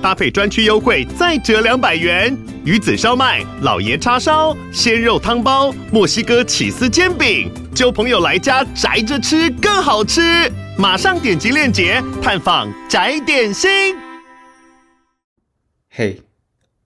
搭配专区优惠再折两百元。鱼子烧麦、老爷叉烧、鲜肉汤包、墨西哥起司煎饼，揪朋友来家宅着吃更好吃。马上点击链接探访宅点心。嘿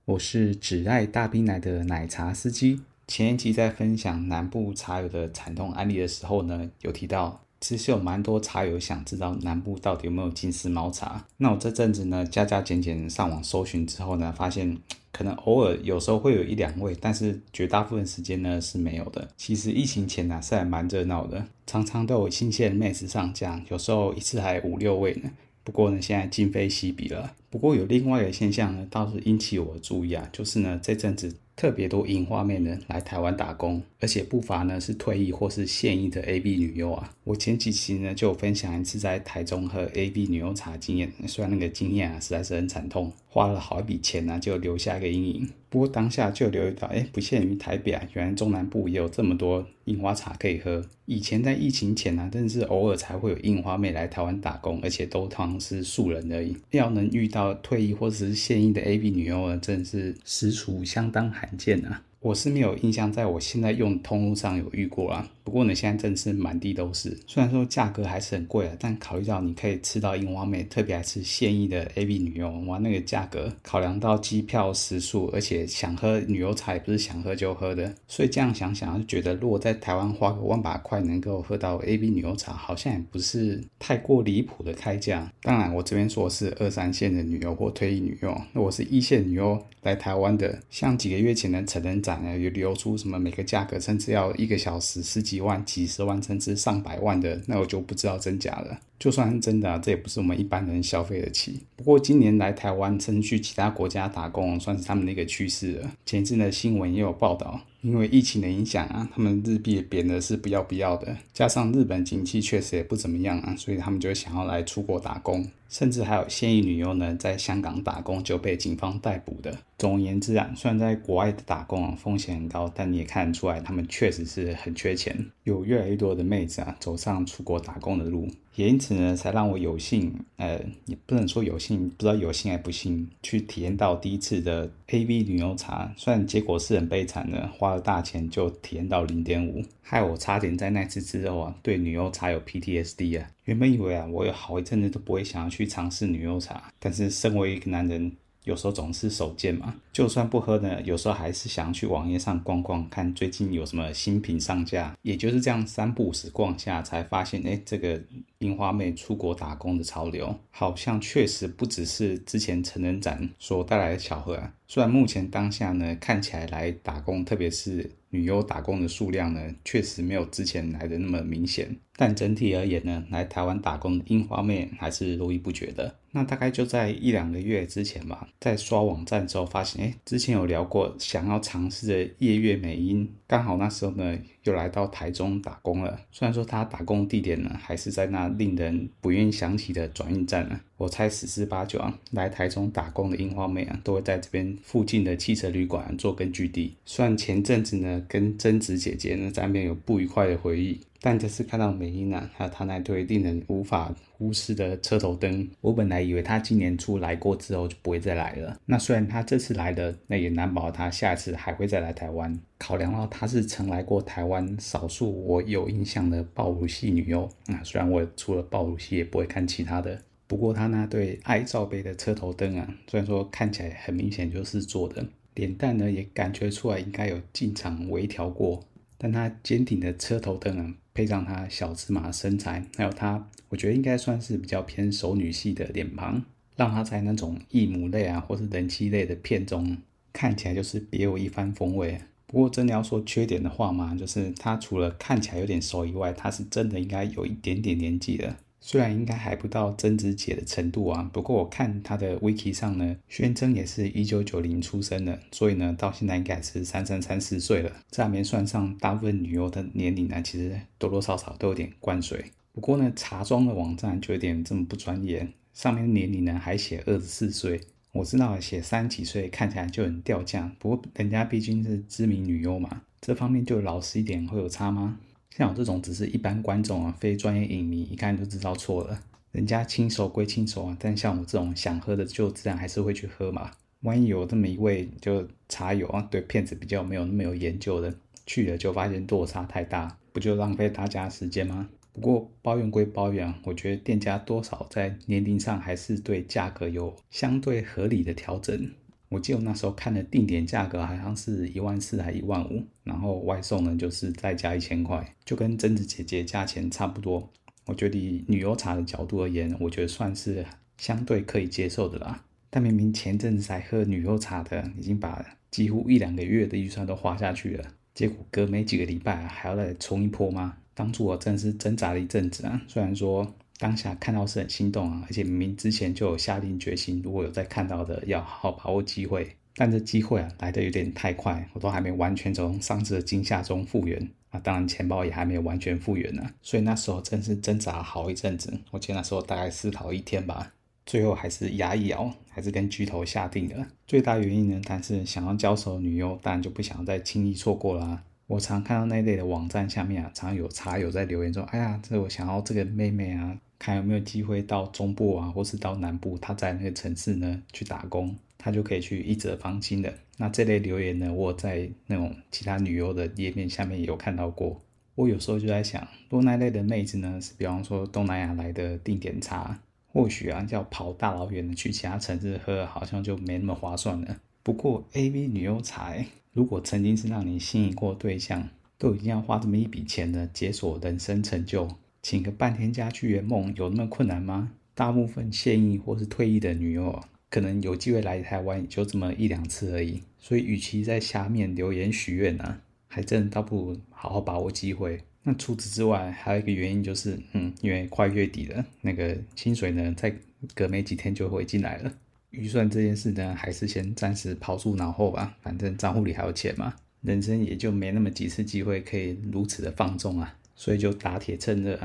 我是只爱大冰奶的奶茶司机。前一集在分享南部茶友的惨痛案例的时候呢，有提到其实有蛮多茶友想知道南部到底有没有金丝猫茶。那我这阵子呢，加加减减上网搜寻之后呢，发现。可能偶尔有时候会有一两位，但是绝大部分时间呢是没有的。其实疫情前呢、是还蛮热闹的，常常都有新鲜的妹子上架，有时候一次还五六位呢。不过呢，现在今非昔比了。不过有另外一个现象呢，倒是引起我的注意啊，就是呢这阵子。特别多银花妹呢来台湾打工，而且不乏呢是退役或是现役的 A B 女优啊。我前几期呢就分享一次在台中喝 A B 女优茶经验，虽然那个经验啊实在是很惨痛，花了好一笔钱呢、就留下一个阴影。不过当下就留意到，哎，不限于台北啊，原来中南部也有这么多樱花茶可以喝。以前在疫情前、啊，真的是偶尔才会有樱花妹来台湾打工，而且都当是素人而已。要能遇到退役或者是现役的 A B 女优呢，真的是实属相当罕见啊。我是没有印象，在我现在用通路上有遇过啊。不过呢，现在真是满地都是。虽然说价格还是很贵啊，但考虑到你可以吃到樱花妹，特别还是现役的 A B 女优，哇，那个价格，考量到机票、食宿，而且想喝女优茶也不是想喝就喝的，所以这样想想就觉得，如果在台湾花个万把块能够喝到 A B 女优茶，好像也不是太过离谱的开价。当然，我这边说的是二三线的女优或退役女优，那我是一线女优来台湾的，像几个月前的成人展呢，有流出什么每个价格甚至要一个小时十几。几万、几十万，甚至上百万的，那我就不知道真假了。就算是真的啊，这也不是我们一般人消费得起。不过今年来台湾，甚至去其他国家打工，算是他们的一个趋势了。前阵的新闻也有报道，因为疫情的影响啊，他们日币贬的是不要不要的。加上日本经济确实也不怎么样啊，所以他们就想要来出国打工。甚至还有现役女优呢，在香港打工就被警方逮捕的。总而言之啊，虽然在国外的打工啊风险很高，但你也看得出来，他们确实是很缺钱。有越来越多的妹子啊，走上出国打工的路。也因此呢，才让我有幸，呃，也不能说有幸，不知道有幸还不幸，去体验到第一次的 AV 女优茶。虽然结果是很悲惨的，花了大钱就体验到零点五，害我差点在那次之后啊，对女优茶有 PTSD 啊。原本以为啊，我有好一阵子都不会想要去尝试女优茶，但是身为一个男人。有时候总是手贱嘛，就算不喝呢，有时候还是想去网页上逛逛，看最近有什么新品上架。也就是这样三不五时逛下，才发现，哎，这个樱花妹出国打工的潮流，好像确实不只是之前成人展所带来的巧合啊。虽然目前当下呢，看起来来打工，特别是女优打工的数量呢，确实没有之前来的那么明显。但整体而言呢，来台湾打工的樱花妹还是络绎不绝的。那大概就在一两个月之前吧，在刷网站之后发现，哎，之前有聊过想要尝试的夜月美音，刚好那时候呢又来到台中打工了。虽然说他打工地点呢还是在那令人不愿想起的转运站呢，我猜十之八九啊，来台中打工的樱花妹啊都会在这边附近的汽车旅馆做根据地。虽然前阵子呢跟贞子姐姐呢在那边有不愉快的回忆。但这次看到美音啊，还有他那对令人无法忽视的车头灯，我本来以为他今年初来过之后就不会再来了。那虽然他这次来的，那也难保他下次还会再来台湾。考量到他是曾来过台湾少数我有印象的爆乳系女优，啊，虽然我除了爆乳系也不会看其他的，不过他那对爱罩杯的车头灯啊，虽然说看起来很明显就是做的，脸蛋呢也感觉出来应该有进场微调过。但它坚挺的车头灯啊，配上她小芝麻身材，还有她，我觉得应该算是比较偏熟女系的脸庞，让她在那种异母类啊，或是人妻类的片中看起来就是别有一番风味。不过真的要说缺点的话嘛，就是她除了看起来有点熟以外，她是真的应该有一点点年纪的。虽然应该还不到贞子姐的程度啊，不过我看她的 wiki 上呢，宣称也是一九九零出生的，所以呢，到现在应该是三三三四岁了。这还没算上大部分女优的年龄呢，其实多多少少都有点灌水。不过呢，茶庄的网站就有点这么不专业，上面年龄呢还写二十四岁。我知道写三十几岁看起来就很掉价，不过人家毕竟是知名女优嘛，这方面就老实一点会有差吗？像我这种只是一般观众啊，非专业影迷，一看就知道错了。人家亲手归亲手啊，但像我这种想喝的，就自然还是会去喝嘛。万一有这么一位就茶友啊，对片子比较没有那么有研究的，去了就发现落差太大，不就浪费大家时间吗？不过抱怨归抱怨，我觉得店家多少在年龄上还是对价格有相对合理的调整。我记得那时候看的定点价格好像是一万四还一万五，然后外送呢就是再加一千块，就跟贞子姐姐价钱差不多。我觉得以女优茶的角度而言，我觉得算是相对可以接受的啦。但明明前阵子才喝女优茶的，已经把几乎一两个月的预算都花下去了，结果隔没几个礼拜还要再冲一波吗？当初我真是挣扎了一阵子啊。虽然说当下看到是很心动啊，而且明明之前就有下定决心，如果有再看到的，要好好把握机会。但这机会啊来得有点太快，我都还没完全从上次的惊吓中复原。啊，当然钱包也还没有完全复原呢，所以那时候真是挣扎好一阵子。我记得那时候大概思考一天吧，最后还是牙一咬，还是跟巨头下定了。最大原因呢，但是想要交手女优，当然就不想再轻易错过啦。我常看到那类的网站下面啊，常有茶友在留言说：“哎呀，这我想要这个妹妹啊，看有没有机会到中部啊，或是到南部，他在那个城市呢去打工。”他就可以去一折芳心的。那这类留言呢，我在那种其他女优的页面下面也有看到过。我有时候就在想，若那类的妹子呢，是比方说东南亚来的定点茶，或许啊，要跑大老远的去其他城市喝，好像就没那么划算了。不过 AV 女优才，如果曾经是让你心仪过对象，都已经要花这么一笔钱呢，解锁人生成就，请个半天假去圆梦，有那么困难吗？大部分现役或是退役的女优。可能有机会来台湾，也就这么一两次而已。所以，与其在下面留言许愿呢，还真倒不如好好把握机会。那除此之外，还有一个原因就是，嗯，因为快月底了，那个薪水呢，再隔没几天就会进来了。预算这件事呢，还是先暂时抛诸脑后吧。反正账户里还有钱嘛，人生也就没那么几次机会可以如此的放纵啊。所以就打铁趁热，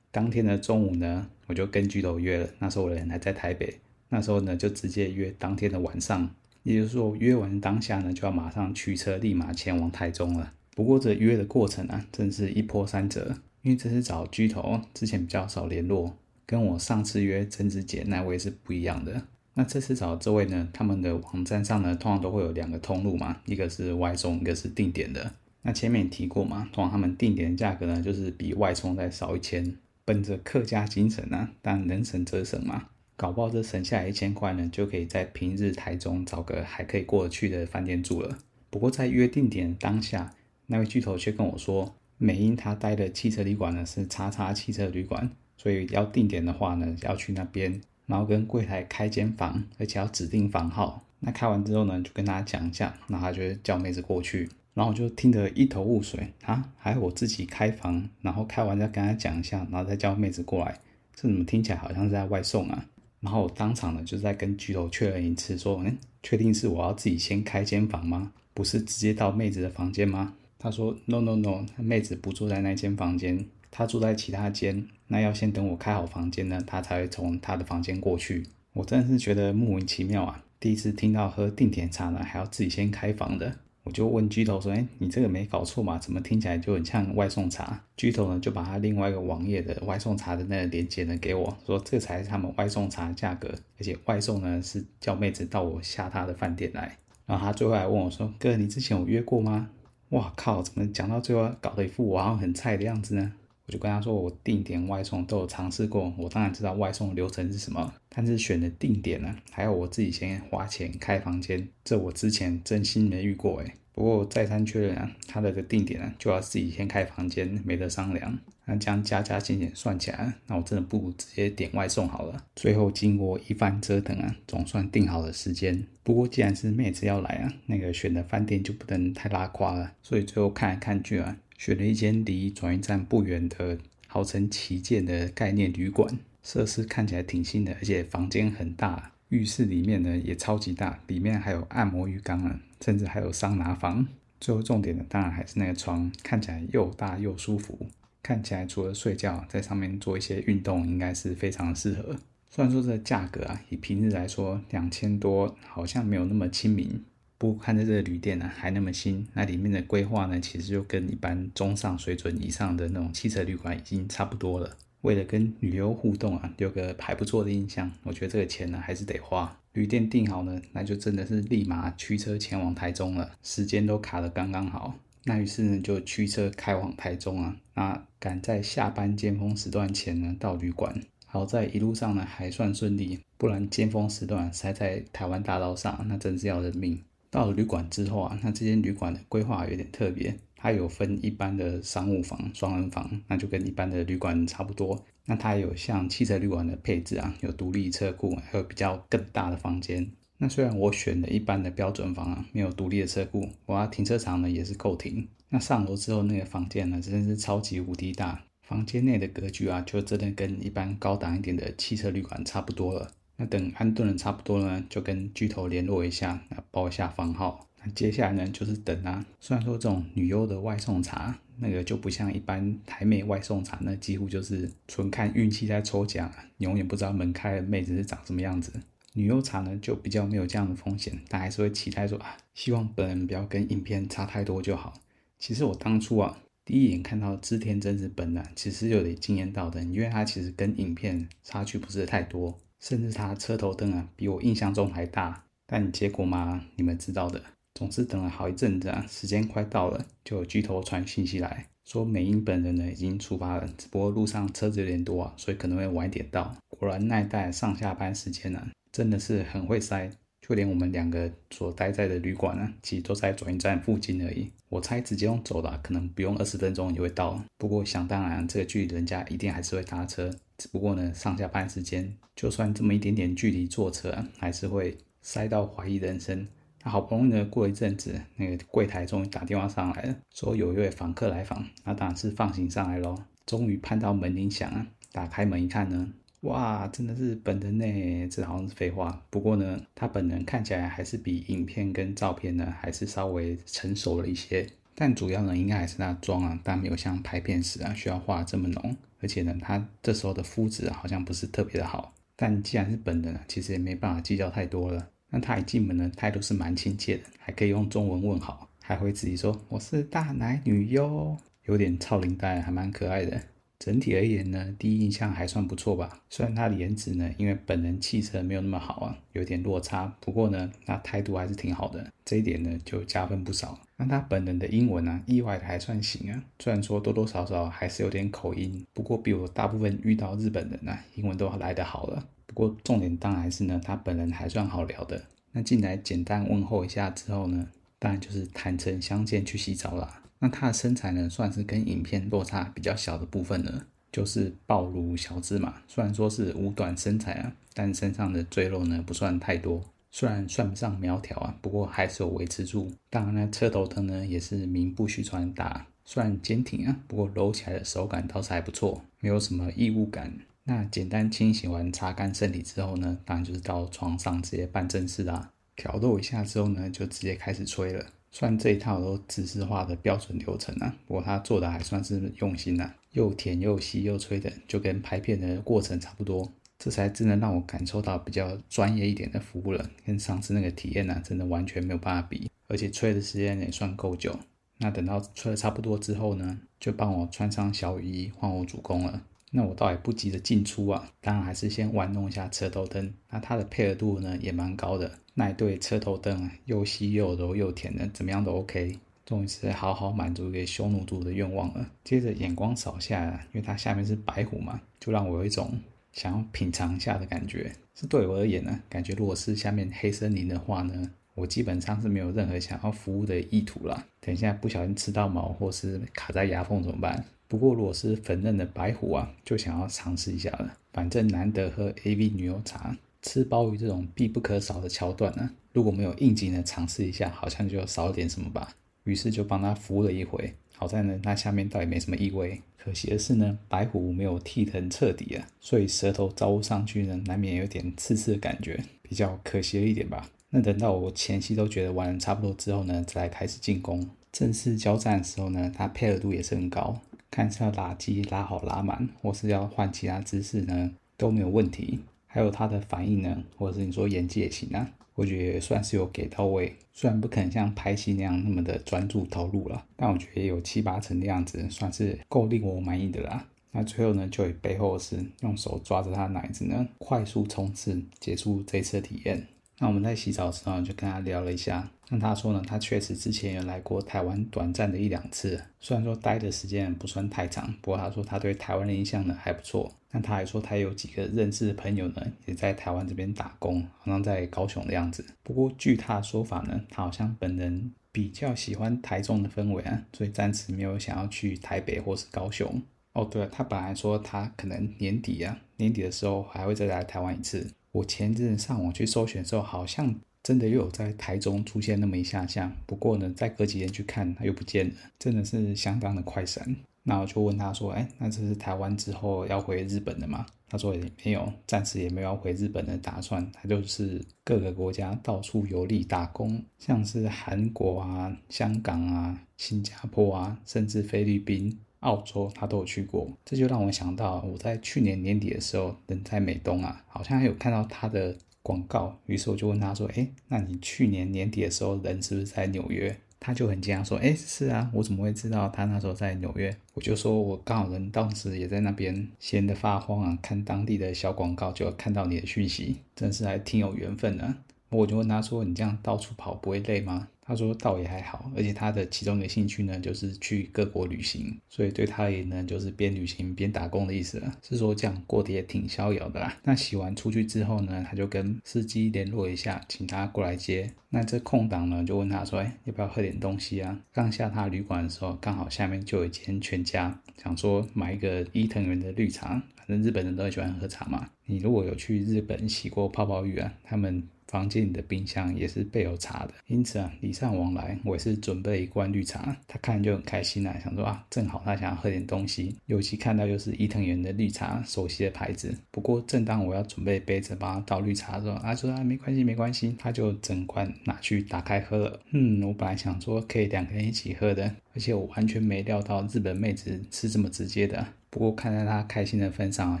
当天的中午呢，我就跟巨头约了。那时候我人还在台北。那时候呢，就直接约当天的晚上，也就是说，约完当下呢，就要马上驱车，立马前往台中了。不过这约的过程啊，真是一波三折，因为这次找巨头之前比较少联络，跟我上次约贞子姐那位是不一样的。那这次找这位呢，他们的网站上呢，通常都会有两个通路嘛，一个是外送，一个是定点的。那前面也提过嘛，通常他们定点的价格呢，就是比外送再少一千。本着客家精神啊，但能省则省嘛。搞不好这省下来一千块呢，就可以在平日台中找个还可以过得去的饭店住了。不过在约定点当下，那位巨头却跟我说，美英他待的汽车旅馆呢是叉叉汽车旅馆，所以要定点的话呢，要去那边，然后跟柜台开间房，而且要指定房号。那开完之后呢，就跟他讲一下，然后他就叫妹子过去，然后我就听得一头雾水啊，还有我自己开房，然后开完再跟他讲一下，然后再叫妹子过来，这怎么听起来好像是在外送啊？然后我当场呢，就在跟巨头确认一次，说：“嗯，确定是我要自己先开间房吗？不是直接到妹子的房间吗？”他说：“No No No，妹子不住在那间房间，她住在其他间。那要先等我开好房间呢，她才会从她的房间过去。”我真的是觉得莫名其妙啊！第一次听到喝定点茶呢，还要自己先开房的。我就问巨头说：“哎，你这个没搞错嘛？怎么听起来就很像外送茶？”巨头呢就把他另外一个网页的外送茶的那个链接呢给我说：“这才是他们外送茶的价格，而且外送呢是叫妹子到我下他的饭店来。”然后他最后还问我说：“哥，你之前有约过吗？”哇靠！怎么讲到最后搞得一副我好像很菜的样子呢？我就跟他说：“我定点外送都有尝试过，我当然知道外送流程是什么，但是选的定点呢，还有我自己先花钱开房间。”这我之前真心没遇过诶，不过再三确认啊，他的这个定点呢就要自己先开房间，没得商量。那这样加加减减算起来，那我真的不如直接点外送好了。最后经过一番折腾啊，总算定好了时间。不过既然是妹子要来啊，那个选的饭店就不能太拉垮了。所以最后看来看去啊，选了一间离转运站不远的号称旗舰的概念旅馆，设施看起来挺新的，而且房间很大。浴室里面呢也超级大，里面还有按摩浴缸啊，甚至还有桑拿房。最后重点呢，当然还是那个床，看起来又大又舒服，看起来除了睡觉，在上面做一些运动，应该是非常适合。虽然说这价格啊，以平日来说两千多，好像没有那么亲民。不过看着这个旅店呢、还那么新，那里面的规划呢，其实就跟一般中上水准以上的那种汽车旅馆已经差不多了。为了跟旅游互动啊，有个还不错的印象，我觉得这个钱呢，还是得花。旅店订好呢，那就真的是立马驱车前往台中了，时间都卡得刚刚好。那于是呢，就驱车开往台中啊，那赶在下班尖峰时段前呢，到旅馆。好在一路上呢还算顺利，不然尖峰时段塞在台湾大道上，那真是要人命。到了旅馆之后啊，那这间旅馆的规划有点特别，它有分一般的商务房、双人房，那就跟一般的旅馆差不多。那它有像汽车旅馆的配置啊，有独立车库，还有比较更大的房间。那虽然我选的一般的标准房啊，没有独立的车库，我停车场呢也是够停。那上楼之后那个房间呢，真的是超级无敌大。房间内的格局啊，就真的跟一般高档一点的汽车旅馆差不多了。那等安顿的差不多呢，就跟巨头联络一下，那报一下房号。接下来呢，就是等啊。虽然说这种女优的外送茶，那个就不像一般台妹外送茶，那几乎就是纯看运气在抽奖，永远不知道门开的妹子是长什么样子。女优茶呢，就比较没有这样的风险，但还是会期待说啊，希望本人不要跟影片差太多就好。其实我当初啊。第一眼看到织田真子本人，其实有点惊艳到的，因为他其实跟影片差距不是太多，甚至他车头灯啊比我印象中还大。但结果嘛，你们知道的，总是等了好一阵子啊，时间快到了，就有巨头传信息来说美英本人呢已经出发了，只不过路上车子有点多啊，所以可能会晚一点到。果然那一带上下班时间呢、啊，真的是很会塞。就连我们两个所待在的旅馆呢，其实都在转运站附近而已。我猜直接用走的，可能不用二十分钟也会到。不过想当然，这个距离人家一定还是会搭车。只不过呢，上下班时间，就算这么一点点距离坐车，还是会塞到怀疑人生。那好不容易呢，过一阵子，那个柜台终于打电话上来了，说有一位访客来访。那当然是放行上来咯。终于盼到门铃响啊，打开门一看呢。哇，真的是本人呢，这好像是废话。不过呢，他本人看起来还是比影片跟照片呢，还是稍微成熟了一些。但主要呢，应该还是他妆啊，但没有像拍片时啊需要画这么浓。而且呢，他这时候的肤质好像不是特别的好。但既然是本人，其实也没办法计较太多了。那他一进门呢，态度是蛮亲切的，还可以用中文问好，还会自己说我是大奶女哟，有点超龄带，还蛮可爱的。整体而言呢，第一印象还算不错吧。虽然他的颜值呢，因为本人气色没有那么好啊，有点落差。不过呢，他态度还是挺好的，这一点呢就加分不少。那他本人的英文呢、啊，意外的还算行啊。虽然说多多少少还是有点口音，不过比我大部分遇到日本人呢、啊，英文都来得好了。不过重点当然是呢，他本人还算好聊的。那进来简单问候一下之后呢，当然就是坦诚相见去洗澡啦。那他的身材呢，算是跟影片落差比较小的部分呢，就是暴露小只嘛。虽然说是五短身材啊，但身上的赘肉呢不算太多，虽然算不上苗条啊，不过还是有维持住。当然呢，车头灯呢也是名不虚传打，虽然坚挺啊，不过揉起来的手感倒是还不错，没有什么异物感。那简单清洗完、擦干身体之后呢，当然就是到床上直接办正事啦。挑逗一下之后呢，就直接开始吹了。算这一套都知识化的标准流程啊，不过他做的还算是用心啊，又舔又吸又吹的，就跟拍片的过程差不多。这才真的让我感受到比较专业一点的服务了，跟上次那个体验呢、啊，真的完全没有办法比。而且吹的时间也算够久。那等到吹的差不多之后呢，就帮我穿上小雨衣，换我主攻了。那我倒也不急着进出啊，当然还是先玩弄一下车头灯。那它的配合度呢也蛮高的，那一对车头灯啊，又细又柔又甜的，怎么样都 OK。终于是好好满足给匈奴族的愿望了。接着眼光扫下来，因为它下面是白虎嘛，就让我有一种想要品尝一下的感觉。是对我而言呢，感觉如果是下面黑森林的话呢，我基本上是没有任何想要服务的意图啦。等一下不小心吃到毛或是卡在牙缝怎么办？不过，如果是粉嫩的白虎啊，就想要尝试一下了。反正难得喝 AV 女友茶，吃鲍鱼这种必不可少的桥段呢，如果没有应景的尝试一下，好像就少了点什么吧。于是就帮他服务了一回。好在呢，它下面倒也没什么异味。可惜的是呢，白虎没有剃成彻底啊，所以舌头招呼上去呢，难免有点刺刺的感觉，比较可惜了一点吧。那等到我前期都觉得玩的差不多之后呢，再来开始进攻。正式交战的时候呢，他配合度也是很高。看是要拉机拉好拉满，或是要换其他姿势呢，都没有问题。还有他的反应呢，或者是你说演技也行啊，我觉得也算是有给到位。虽然不可能像拍戏那样那么的专注投入了，但我觉得也有七八成的样子，算是够令我满意的啦。那最后呢，就以背后是用手抓着他的奶子呢，快速冲刺结束这次的体验。那我们在洗澡的时候就跟他聊了一下，那他说呢，他确实之前有来过台湾短暂的一两次，虽然说待的时间不算太长，不过他说他对台湾的印象呢还不错。那他还说他有几个认识的朋友呢，也在台湾这边打工，好像在高雄的样子。不过据他的说法呢，他好像本人比较喜欢台中的氛围啊，所以暂时没有想要去台北或是高雄。哦，对了，他本来说他可能年底啊，年底的时候还会再来台湾一次。我前阵上网去搜寻的时候，好像真的又有在台中出现那么一下下。不过呢，再隔几天去看，他又不见了，真的是相当的快闪。那我就问他说：“哎，那这是台湾之后要回日本的吗？”他说：“也没有，暂时也没有要回日本的打算。他就是各个国家到处游历打工，像是韩国啊、香港啊、新加坡啊，甚至菲律宾。”澳洲他都有去过，这就让我想到我在去年年底的时候，人在美东啊，好像还有看到他的广告。于是我就问他说：“诶，那你去年年底的时候人是不是在纽约？”他就很惊讶说：“诶，是啊，我怎么会知道他那时候在纽约？”我就说：“我刚好人当时也在那边，闲得发慌啊，看当地的小广告，就看到你的讯息，真是还挺有缘分的。”我就问他说：“你这样到处跑不会累吗？”他说：“倒也还好，而且他的其中一个兴趣呢，就是去各国旅行，所以对他而言呢，就是边旅行边打工的意思了。是说这样过得也挺逍遥的啦。那洗完出去之后呢，他就跟司机联络一下，请他过来接。那这空档呢，就问他说：‘哎，要不要喝点东西啊？’刚下他旅馆的时候，刚好下面就有一间全家，想说买一个伊藤园的绿茶，反正日本人都很喜欢喝茶嘛。你如果有去日本洗过泡泡浴啊，他们。”房间里的冰箱也是备有茶的，因此啊，礼尚往来，我也是准备一罐绿茶。他看就很开心啊，想说啊，正好他想要喝点东西，尤其看到又是伊藤园的绿茶，熟悉的牌子。不过正当我要准备杯子帮他倒绿茶的时候，他说啊，没关系，没关系，他就整罐拿去打开喝了。嗯，我本来想说可以两个人一起喝的，而且我完全没料到日本妹子是这么直接的。不过看在她开心的份上，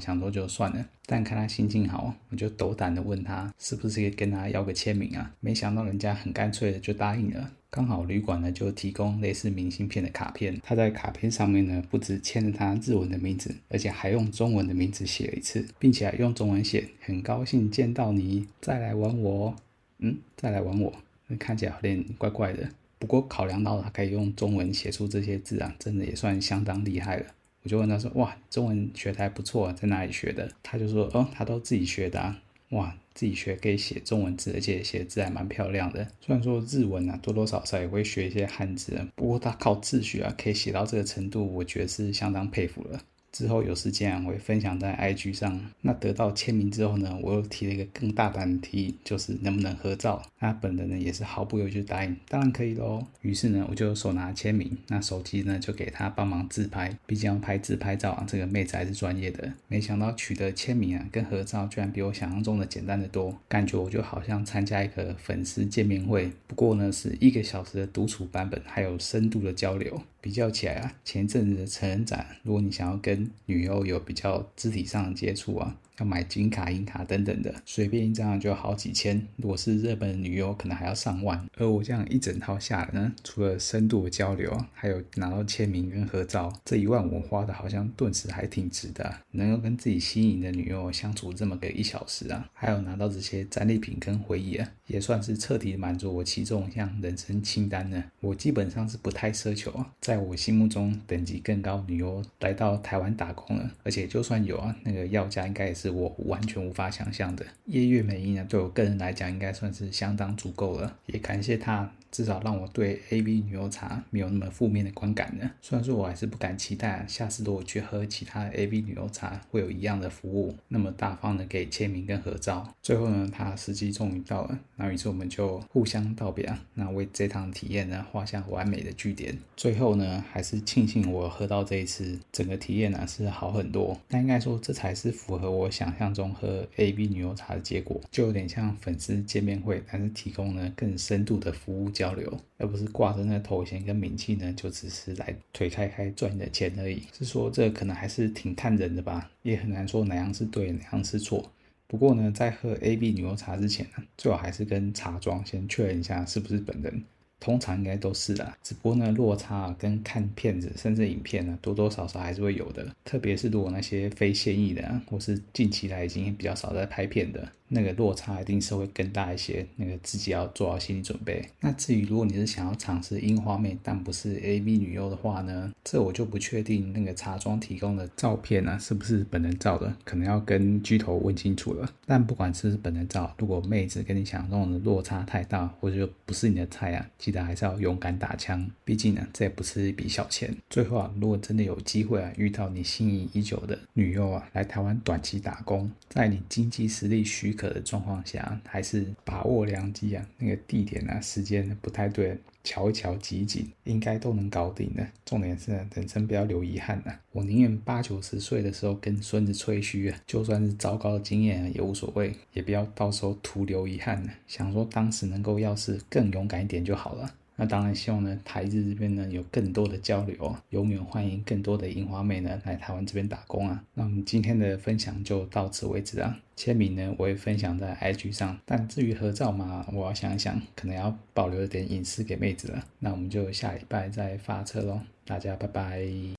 想说就算了。但看她心情好，我就斗胆的问她，是不是可以跟她要个签名啊？没想到人家很干脆的就答应了。刚好旅馆呢就提供类似明信片的卡片，他在卡片上面呢不止签了他日文的名字，而且还用中文的名字写了一次，并且还用中文写：“很高兴见到你，再来玩我。”嗯，再来玩我，那看起来有点怪怪的。不过考量到他可以用中文写出这些字啊，真的也算相当厉害了。我就问他说：“哇，中文学的还不错啊，在哪里学的？”他就说：“哦，他都自己学的啊。哇，自己学可以写中文字，而且写字还蛮漂亮的。虽然说日文啊，多多少少也会学一些汉字，不过他靠自学啊，可以写到这个程度，我觉得是相当佩服了。”之后有时间，我会分享在 IG 上。那得到签名之后呢，我又提了一个更大胆的提议，就是能不能合照？那本人呢也是毫不犹豫就答应，当然可以喽。于是呢，我就手拿签名，那手机呢就给他帮忙自拍，毕竟要拍自拍照啊，这个妹子还是专业的。没想到取得签名啊跟合照，居然比我想象中的简单得多，感觉我就好像参加一个粉丝见面会，不过呢是一个小时的独处版本，还有深度的交流。比较起来啊，前阵子的成人展，如果你想要跟女优有比较肢体上的接触啊。要买金卡、银卡等等的，随便一张就好几千。如果是日本的女优，可能还要上万。而我这样一整套下来呢，除了深度的交流，还有拿到签名跟合照，这一万我花的好像顿时还挺值的。能够跟自己心仪的女优相处这么个一小时啊，还有拿到这些战利品跟回忆啊，也算是彻底满足我其中一项人生清单呢。我基本上是不太奢求啊，在我心目中等级更高女优来到台湾打工了，而且就算有啊，那个要价应该也是。我完全无法想象的，夜月美音呢，对我个人来讲，应该算是相当足够了。也感谢他。至少让我对 A B 女优茶没有那么负面的观感呢。虽然说我还是不敢期待下次如果去喝其他的 AV 女优茶会有一样的服务，那么大方的给签名跟合照。最后呢，他时机终于到了，那于是我们就互相道别啊，那为这趟体验呢画下完美的句点。最后呢，还是庆幸我喝到这一次，整个体验呢是好很多。那应该说这才是符合我想象中喝 A B 女优茶的结果，就有点像粉丝见面会，但是提供呢更深度的服务交交流，而不是挂着那头衔跟名气呢，就只是来推开开赚你的钱而已。是说这可能还是挺看人的吧，也很难说哪样是对，哪样是错。不过呢，在喝 AV 女优茶之前呢，最好还是跟茶庄先确认一下是不是本人。通常应该都是啦，只不过呢，落差跟看片子甚至影片呢，多多少少还是会有的。特别是如果那些非现役的啊，或是近期来已经比较少在拍片的。那个落差一定是会更大一些，那个自己要做好心理准备。那至于如果你是想要尝试樱花妹，但不是 AV 女优的话呢，这我就不确定那个茶庄提供的照片、啊、是不是本人照的，可能要跟巨头问清楚了。但不管是不是本人照，如果妹子跟你想象中的落差太大，或者不是你的菜啊，记得还是要勇敢打枪，毕竟呢这也不是一笔小钱。最后啊，如果真的有机会啊遇到你心仪已久的女优啊来台湾短期打工，在你经济实力许可的状况下，还是把握良机啊！那个地点啊、时间不太对，瞧一瞧、挤一挤，应该都能搞定的。重点是人生不要留遗憾啊！我宁愿八九十岁的时候跟孙子吹嘘啊，就算是糟糕的经验啊，也无所谓，也不要到时候徒留遗憾呢。想说当时能够要是更勇敢一点就好了。那当然希望呢，台日这边呢有更多的交流啊，永远欢迎更多的樱花妹呢来台湾这边打工啊。那我们今天的分享就到此为止啊。签名呢我会分享在 IG 上，但至于合照嘛，我要想一想，可能要保留一点隐私给妹子了。那我们就下礼拜再发车喽，大家拜拜。